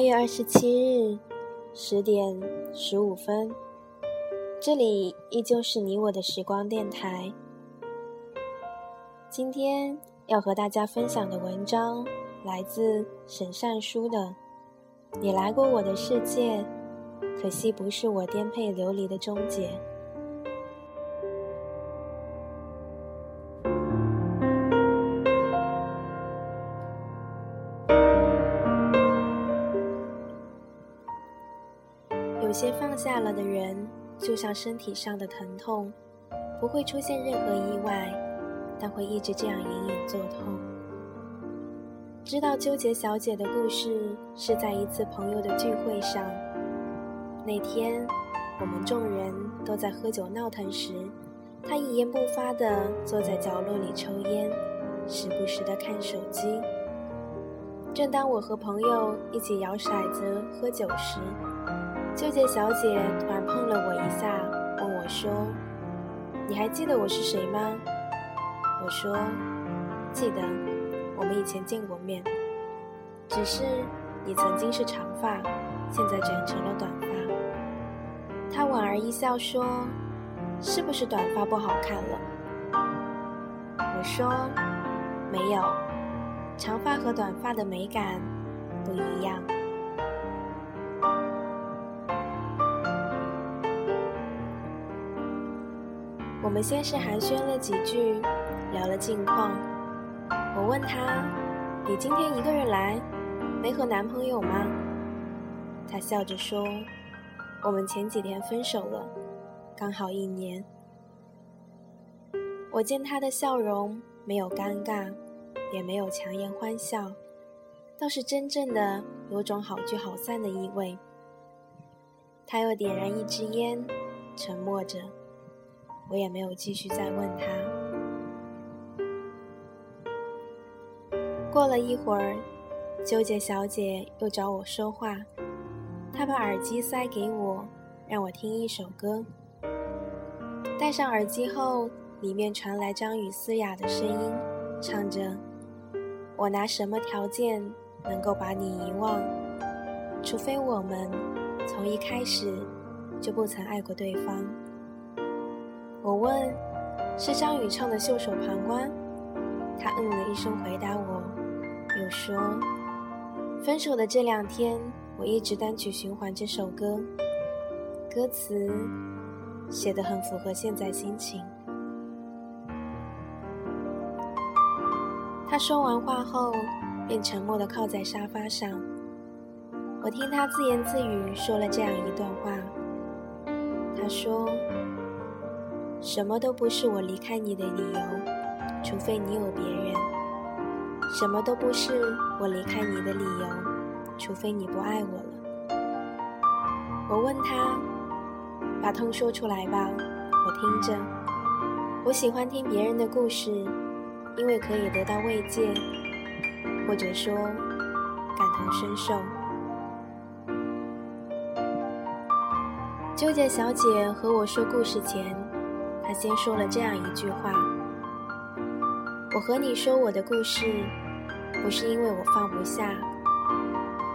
八月二十七日十点十五分，这里依旧是你我的时光电台。今天要和大家分享的文章来自沈善书的《你来过我的世界，可惜不是我颠沛流离的终结》。下了的人，就像身体上的疼痛，不会出现任何意外，但会一直这样隐隐作痛。知道纠结小姐的故事是在一次朋友的聚会上，那天我们众人都在喝酒闹腾时，她一言不发地坐在角落里抽烟，时不时地看手机。正当我和朋友一起摇骰子喝酒时，纠结小姐突然碰了我一下，问我说：“你还记得我是谁吗？”我说：“记得，我们以前见过面。只是你曾经是长发，现在卷成了短发。”她莞尔一笑说：“是不是短发不好看了？”我说：“没有，长发和短发的美感不一样。”我们先是寒暄了几句，聊了近况。我问他：“你今天一个人来，没和男朋友吗？”他笑着说：“我们前几天分手了，刚好一年。”我见他的笑容没有尴尬，也没有强颜欢笑，倒是真正的有种好聚好散的意味。他又点燃一支烟，沉默着。我也没有继续再问他。过了一会儿，纠结小姐又找我说话，她把耳机塞给我，让我听一首歌。戴上耳机后，里面传来张宇嘶哑的声音，唱着：“我拿什么条件能够把你遗忘？除非我们从一开始就不曾爱过对方。”我问：“是张宇唱的《袖手旁观》？”他嗯了一声，回答我，又说：“分手的这两天，我一直单曲循环这首歌，歌词写得很符合现在心情。”他说完话后，便沉默地靠在沙发上。我听他自言自语说了这样一段话。他说。什么都不是我离开你的理由，除非你有别人；什么都不是我离开你的理由，除非你不爱我了。我问他：“把痛说出来吧，我听着。我喜欢听别人的故事，因为可以得到慰藉，或者说感同身受。”纠结小姐和我说故事前。他先说了这样一句话：“我和你说我的故事，不是因为我放不下，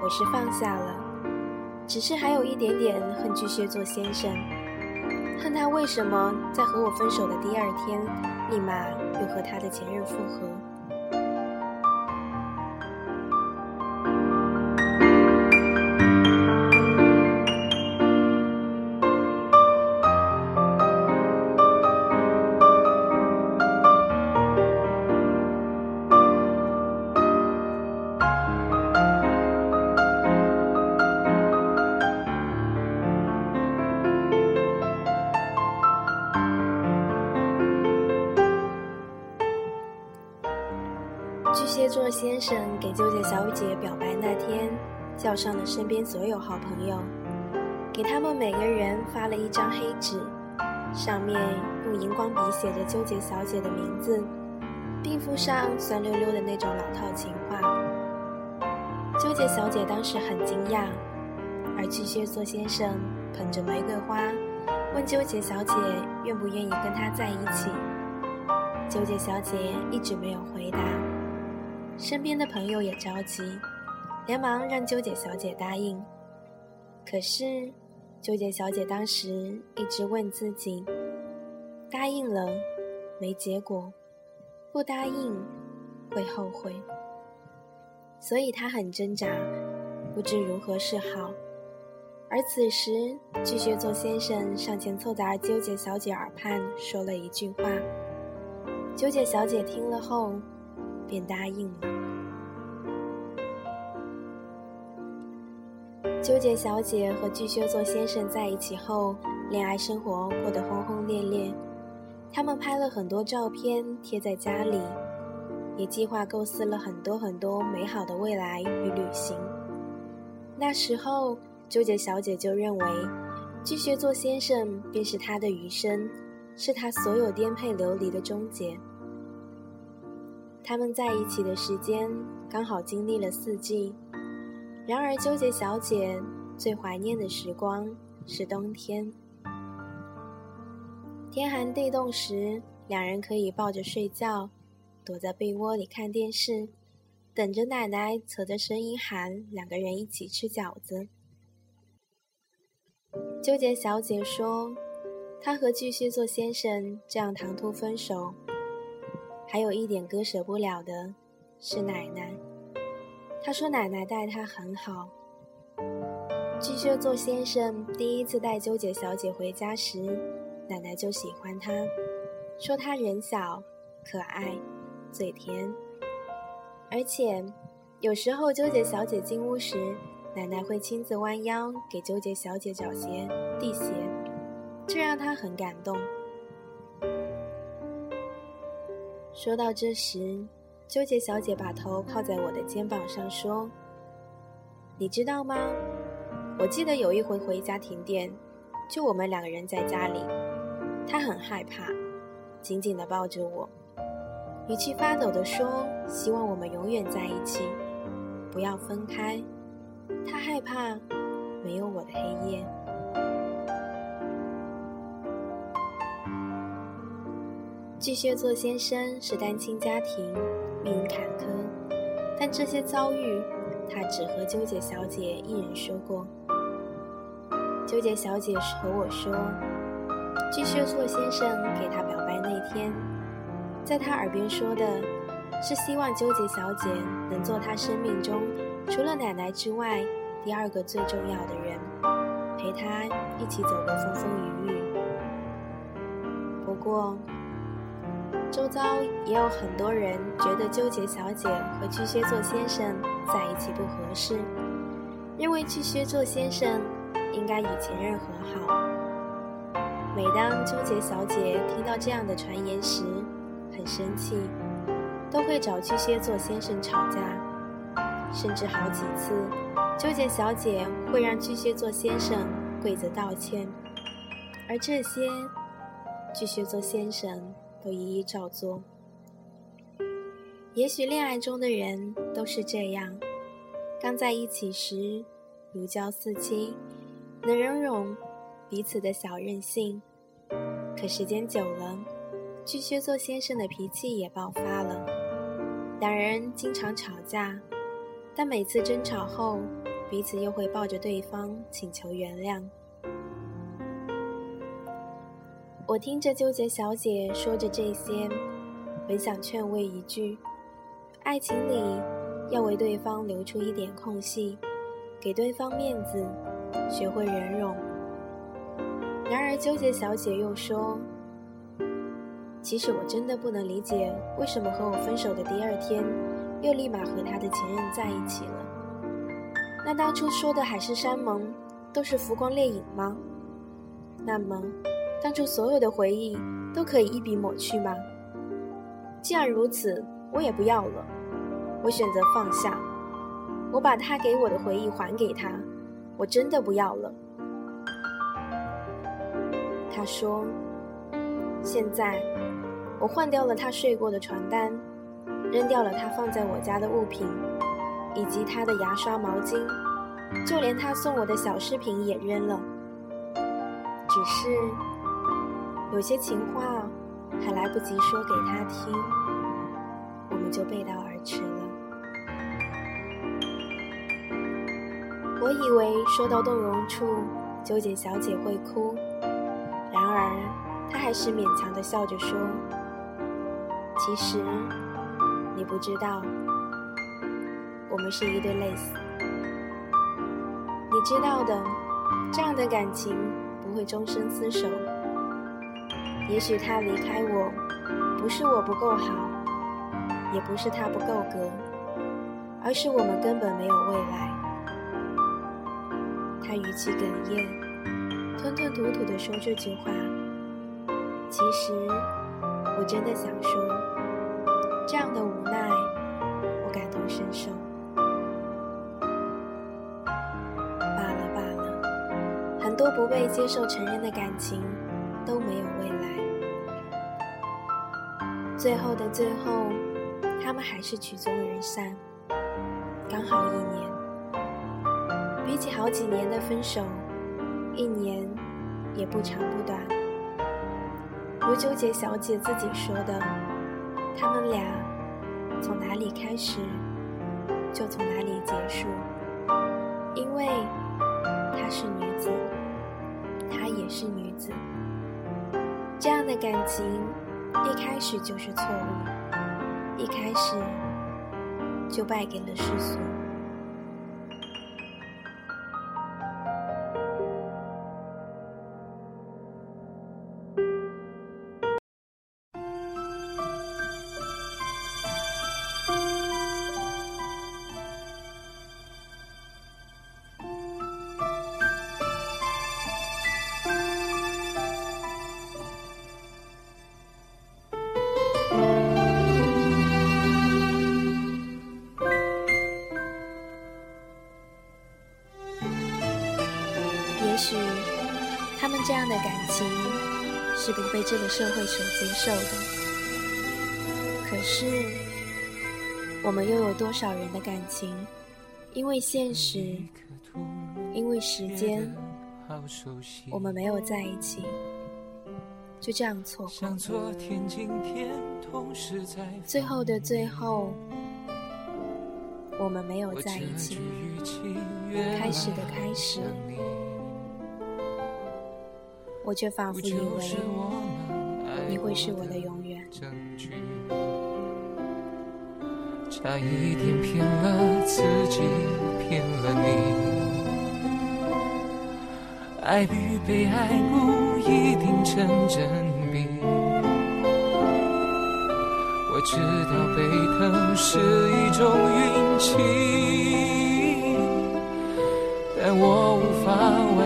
我是放下了，只是还有一点点恨巨蟹座先生，恨他为什么在和我分手的第二天，立马又和他的前任复合。”巨蟹座先生给纠结小姐表白那天，叫上了身边所有好朋友，给他们每个人发了一张黑纸，上面用荧光笔写着纠结小姐的名字，并附上酸溜溜的那种老套情话。纠结小姐当时很惊讶，而巨蟹座先生捧着玫瑰花，问纠结小姐愿不愿意跟他在一起。纠结小姐一直没有回答。身边的朋友也着急，连忙让纠结小姐答应。可是，纠结小姐当时一直问自己：答应了没结果，不答应会后悔。所以她很挣扎，不知如何是好。而此时，巨蟹座先生上前凑在纠结小姐耳畔说了一句话。纠结小姐听了后，便答应了。纠结小姐和巨蟹座先生在一起后，恋爱生活过得轰轰烈烈。他们拍了很多照片贴在家里，也计划构思了很多很多美好的未来与旅行。那时候。纠结小姐就认为，巨蟹座先生便是她的余生，是她所有颠沛流离的终结。他们在一起的时间刚好经历了四季，然而纠结小姐最怀念的时光是冬天。天寒地冻时，两人可以抱着睡觉，躲在被窝里看电视，等着奶奶扯着声音喊两个人一起吃饺子。纠结小姐说：“她和巨蟹座先生这样唐突分手，还有一点割舍不了的是奶奶。她说奶奶待她很好。巨蟹座先生第一次带纠结小姐回家时，奶奶就喜欢她，说她人小、可爱、嘴甜，而且有时候纠结小姐进屋时。”奶奶会亲自弯腰给纠结小姐找鞋、递鞋，这让她很感动。说到这时，纠结小姐把头靠在我的肩膀上说：“你知道吗？我记得有一回回家停电，就我们两个人在家里，她很害怕，紧紧地抱着我，语气发抖地说：希望我们永远在一起，不要分开。”她害怕没有我的黑夜。巨蟹座先生是单亲家庭，命运坎坷，但这些遭遇，他只和纠结小姐一人说过。纠结小姐和我说，巨蟹座先生给她表白那天，在她耳边说的，是希望纠结小姐能做他生命中。除了奶奶之外，第二个最重要的人，陪他一起走过风风雨雨。不过，周遭也有很多人觉得纠结小姐和巨蟹座先生在一起不合适，认为巨蟹座先生应该与前任和好。每当纠结小姐听到这样的传言时，很生气，都会找巨蟹座先生吵架。甚至好几次，纠结小姐会让巨蟹座先生跪着道歉，而这些巨蟹座先生都一一照做。也许恋爱中的人都是这样，刚在一起时如胶似漆，能容忍彼此的小任性，可时间久了，巨蟹座先生的脾气也爆发了，两人经常吵架。但每次争吵后，彼此又会抱着对方请求原谅。我听着纠结小姐说着这些，本想劝慰一句：爱情里要为对方留出一点空隙，给对方面子，学会忍容。然而纠结小姐又说：其实我真的不能理解，为什么和我分手的第二天。又立马和他的前任在一起了。那当初说的海誓山盟都是浮光掠影吗？那么，当初所有的回忆都可以一笔抹去吗？既然如此，我也不要了。我选择放下，我把他给我的回忆还给他。我真的不要了。他说：“现在，我换掉了他睡过的床单。”扔掉了他放在我家的物品，以及他的牙刷、毛巾，就连他送我的小饰品也扔了。只是有些情话还来不及说给他听，我们就背道而驰了。我以为说到动容处，纠结小姐会哭，然而她还是勉强的笑着说：“其实你不知道，我们是一对类似。你知道的，这样的感情不会终身厮守。也许他离开我，不是我不够好，也不是他不够格，而是我们根本没有未来。”他语气哽咽，吞吞吐吐地说这句话。其实，我真的想说，这样的无奈，我感同身受。罢了罢了，很多不被接受承认的感情都没有未来。最后的最后，他们还是曲终人散，刚好一年。比起好几年的分手，一年也不长不短。如纠结小姐自己说的，他们俩从哪里开始，就从哪里结束。因为她是女子，她也是女子，这样的感情一开始就是错误，一开始就败给了世俗。感情是不被这个社会所接受的。可是，我们又有多少人的感情，因为现实，因为时间，我们没有在一起，就这样错过。最后的最后，我们没有在一起，开始的开始。我却仿佛以为你会是我的永远。差一点骗了自己，骗了你。爱与被爱不一定成正比。我知道被疼是一种运气。但我无法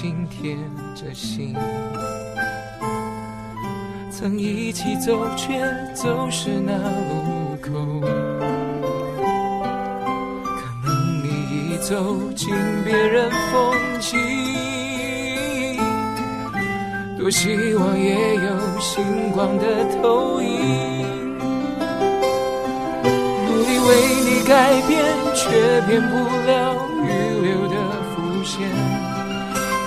心贴着心，曾一起走，却走失那路口。可能你已走进别人风景，多希望也有星光的投影。努力为你改变，却变不了预留的伏线。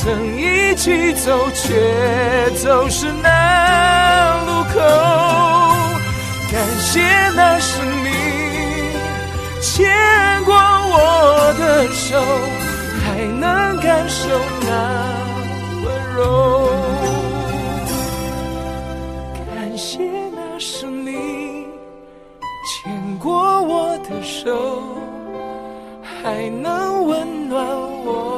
曾一起走，却走失那路口。感谢那是你牵过我的手，还能感受那温柔。感谢那是你牵过我的手，还能温暖我。